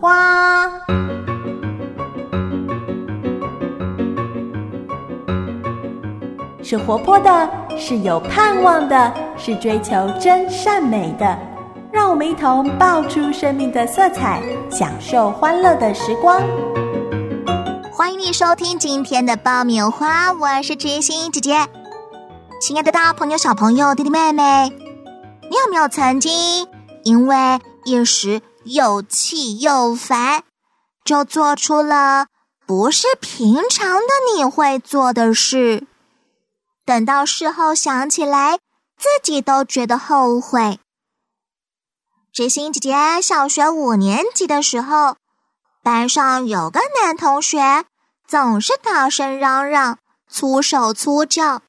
花》。是活泼的，是有盼望的，是追求真善美的。让我们一同爆出生命的色彩，享受欢乐的时光。欢迎你收听今天的爆米花，我是知心姐姐。亲爱的大朋友、小朋友、弟弟妹妹，你有没有曾经因为一时又气又烦，就做出了不是平常的你会做的事？等到事后想起来，自己都觉得后悔。知心姐姐小学五年级的时候，班上有个男同学总是大声嚷嚷、粗手粗脚。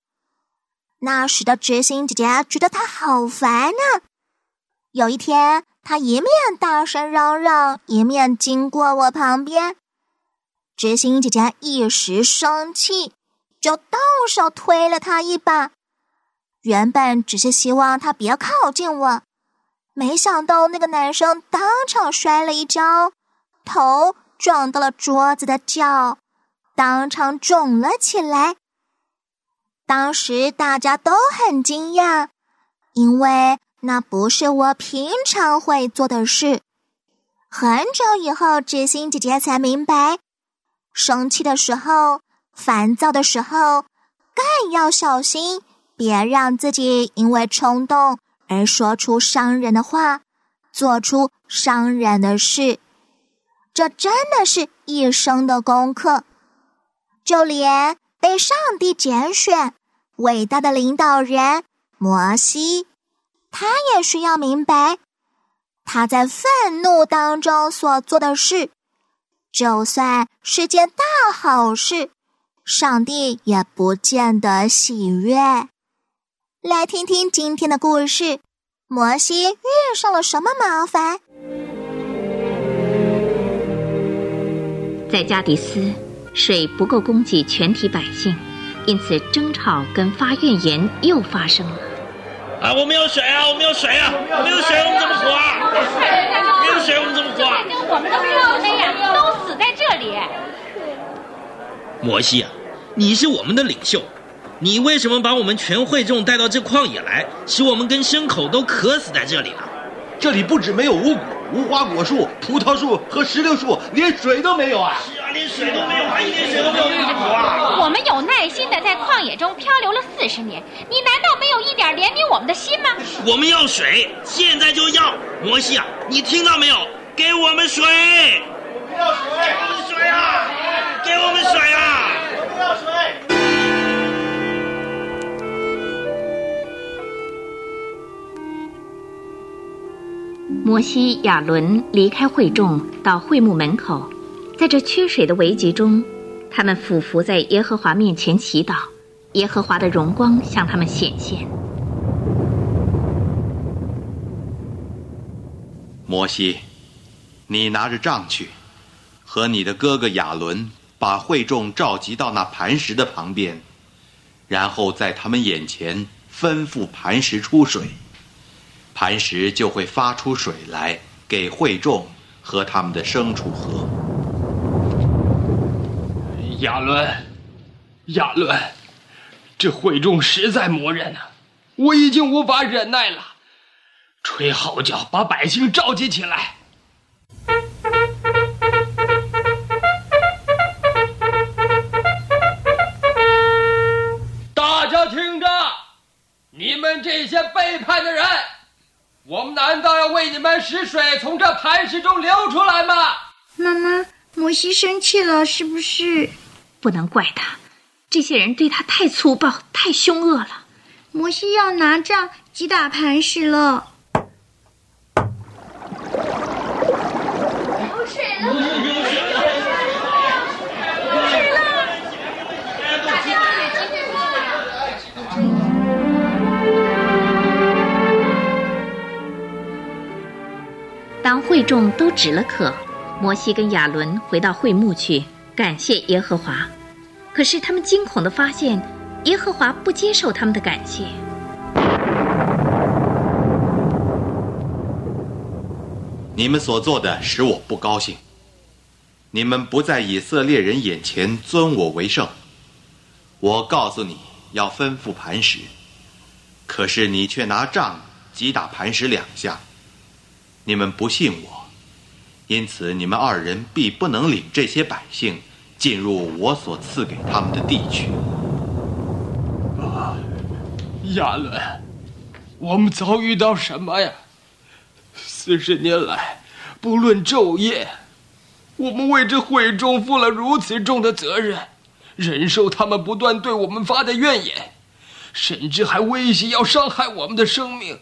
那时的知心姐姐觉得他好烦呢。有一天，他一面大声嚷嚷，一面经过我旁边，知心姐姐一时生气。就动手推了他一把，原本只是希望他别靠近我，没想到那个男生当场摔了一跤，头撞到了桌子的角，当场肿了起来。当时大家都很惊讶，因为那不是我平常会做的事。很久以后，知心姐姐才明白，生气的时候。烦躁的时候，更要小心，别让自己因为冲动而说出伤人的话，做出伤人的事。这真的是一生的功课。就连被上帝拣选、伟大的领导人摩西，他也需要明白，他在愤怒当中所做的事，就算是件大好事。上帝也不见得喜悦。来听听今天的故事：摩西遇上了什么麻烦？在加迪斯，水不够供给全体百姓，因此争吵跟发怨言又发生了。啊，我们有水啊，我们有水啊，没有水我们怎么活啊？没有水我们怎么活？我们都落了呀，都死在这里。摩西啊，你是我们的领袖，你为什么把我们全会众带到这旷野来，使我们跟牲口都渴死在这里呢？这里不止没有五谷、无花果树、葡萄树和石榴树，连水都没有啊！是水都没有啊，一点水都没有，怎么活啊？我们有耐心的在旷野中漂流了四十年，你难道没有一点怜悯我们的心吗？我们要水，现在就要！摩西啊，你听到没有？给我们水！我们要水，给我们水啊！给我们水啊！我们要水。摩西、亚伦离开会众，到会幕门口，在这缺水的危急中，他们俯伏在耶和华面前祈祷，耶和华的荣光向他们显现。摩西，你拿着杖去，和你的哥哥亚伦把会众召集到那磐石的旁边，然后在他们眼前吩咐磐石出水。磐石就会发出水来，给会众和他们的牲畜喝。亚伦，亚伦，这会众实在磨人啊！我已经无法忍耐了，吹号角，把百姓召集起来。大家听着，你们这些背叛的人！我们难道要为你们使水从这磐石中流出来吗？妈妈，摩西生气了，是不是？不能怪他，这些人对他太粗暴、太凶恶了。摩西要拿杖击打磐石了。有水了！有水了！有水了！大家都得进去当会众都止了渴，摩西跟亚伦回到会幕去，感谢耶和华。可是他们惊恐的发现，耶和华不接受他们的感谢。你们所做的使我不高兴。你们不在以色列人眼前尊我为圣。我告诉你要吩咐磐石，可是你却拿杖击打磐石两下。你们不信我，因此你们二人必不能领这些百姓进入我所赐给他们的地区。啊，亚伦，我们遭遇到什么呀？四十年来，不论昼夜。我们为这会众负了如此重的责任，忍受他们不断对我们发的怨言，甚至还威胁要伤害我们的生命。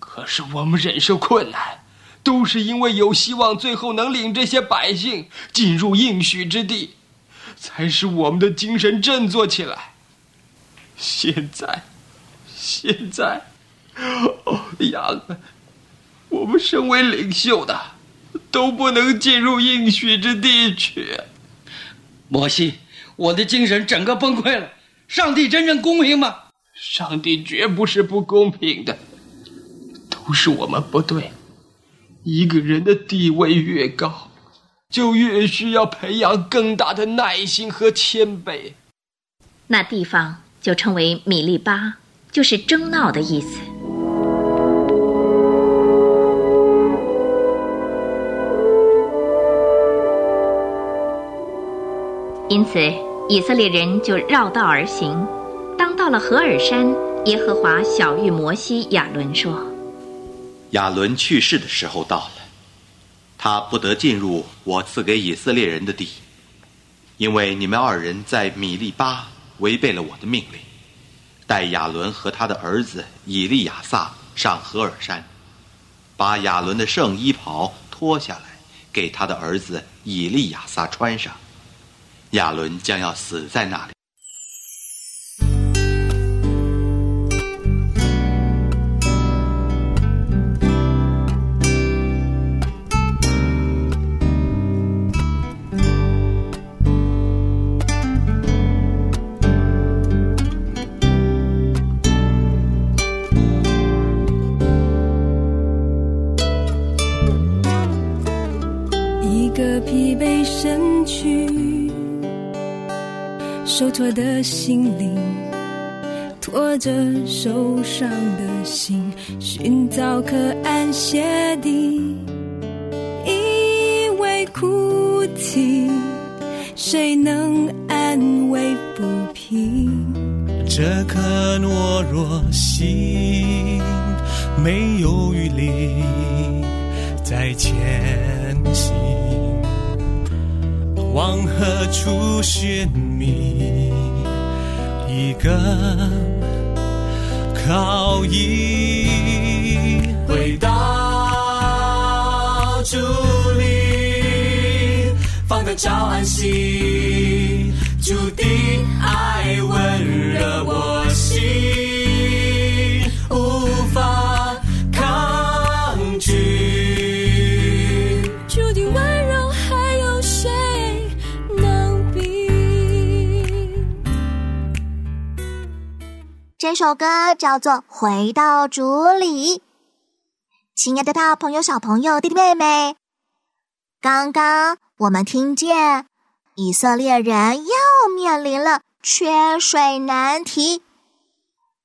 可是我们忍受困难，都是因为有希望最后能领这些百姓进入应许之地，才使我们的精神振作起来。现在，现在，哦，亚伦，我们身为领袖的。都不能进入应许之地去。摩西，我的精神整个崩溃了。上帝真正公平吗？上帝绝不是不公平的，都是我们不对。一个人的地位越高，就越需要培养更大的耐心和谦卑。那地方就称为米利巴，就是争闹的意思。因此，以色列人就绕道而行。当到了何尔山，耶和华小谕摩西、亚伦说：“亚伦去世的时候到了，他不得进入我赐给以色列人的地，因为你们二人在米利巴违背了我的命令，带亚伦和他的儿子以利亚撒上何尔山，把亚伦的圣衣袍脱下来，给他的儿子以利亚撒穿上。”亚伦将要死在那里。一个疲惫身躯。受挫的心灵，拖着受伤的心，寻找可安歇地。因为哭泣，谁能安慰不平？这颗懦弱心没有余力再前从何处寻觅一个靠依？回到主里，放得着安心，注定爱温热我首歌叫做《回到主里》。亲爱的大朋友、小朋友、弟弟妹妹，刚刚我们听见以色列人又面临了缺水难题，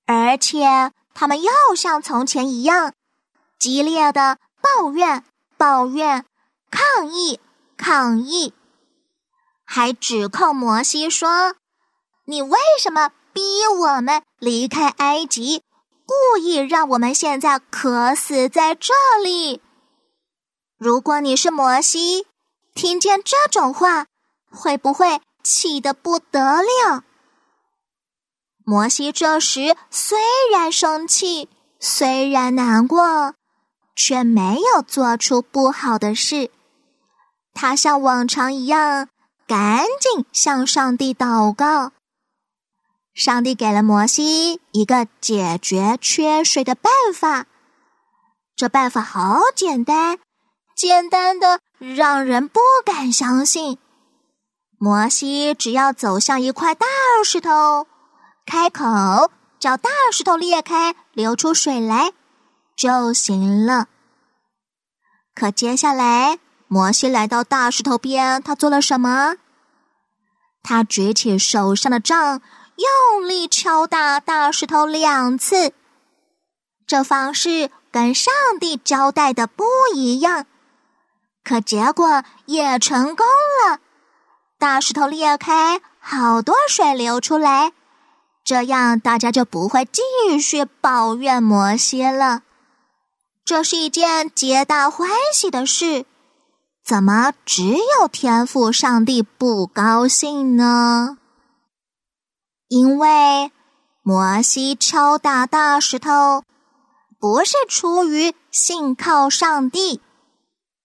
而且他们又像从前一样激烈的抱怨、抱怨、抗议、抗议，还指控摩西说：“你为什么？”逼我们离开埃及，故意让我们现在渴死在这里。如果你是摩西，听见这种话，会不会气得不得了？摩西这时虽然生气，虽然难过，却没有做出不好的事。他像往常一样，赶紧向上帝祷告。上帝给了摩西一个解决缺水的办法，这办法好简单，简单的让人不敢相信。摩西只要走向一块大石头，开口叫大石头裂开，流出水来就行了。可接下来，摩西来到大石头边，他做了什么？他举起手上的杖，用力敲打大石头两次。这方式跟上帝交代的不一样，可结果也成功了。大石头裂开，好多水流出来，这样大家就不会继续抱怨摩西了。这是一件皆大欢喜的事。怎么只有天赋上帝不高兴呢？因为摩西敲打大石头，不是出于信靠上帝，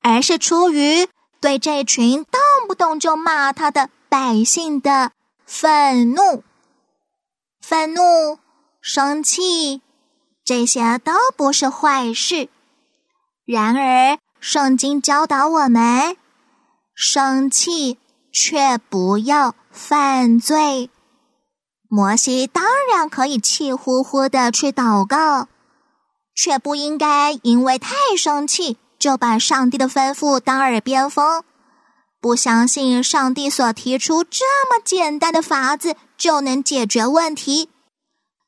而是出于对这群动不动就骂他的百姓的愤怒。愤怒、生气，这些都不是坏事。然而。圣经教导我们：生气却不要犯罪。摩西当然可以气呼呼的去祷告，却不应该因为太生气就把上帝的吩咐当耳边风，不相信上帝所提出这么简单的法子就能解决问题。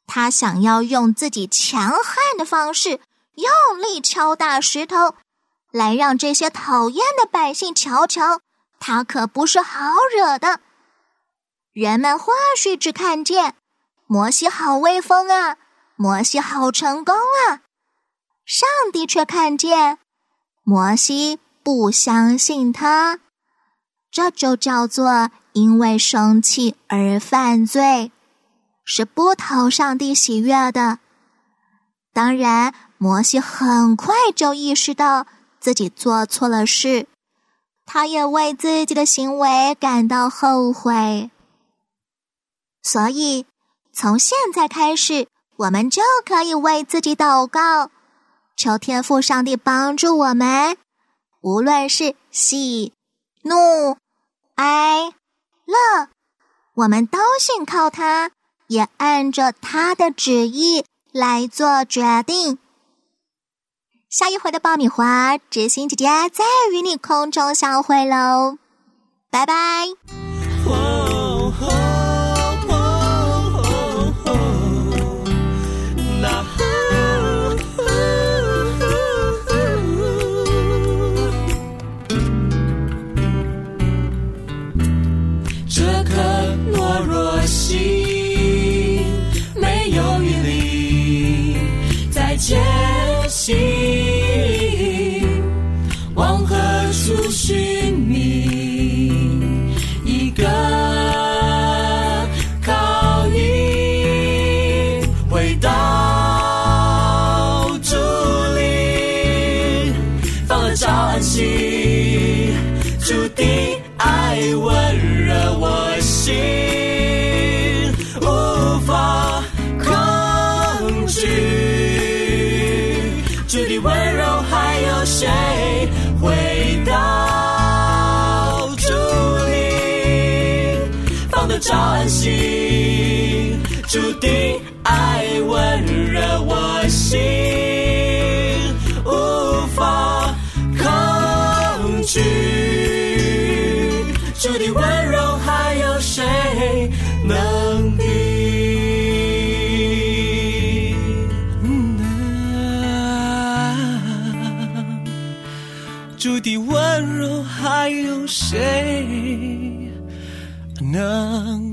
他想要用自己强悍的方式用力敲打石头。来让这些讨厌的百姓瞧瞧，他可不是好惹的。人们或许只看见摩西好威风啊，摩西好成功啊，上帝却看见摩西不相信他，这就叫做因为生气而犯罪，是不讨上帝喜悦的。当然，摩西很快就意识到。自己做错了事，他也为自己的行为感到后悔。所以，从现在开始，我们就可以为自己祷告，求天父上帝帮助我们。无论是喜、怒、哀、乐，我们都信靠他，也按着他的旨意来做决定。下一回的爆米花，知心姐姐再与你空中相会喽，拜拜。照安心，注定爱温热我心，无法抗拒。注定温柔，还有谁能比？注定温柔，还有谁？能。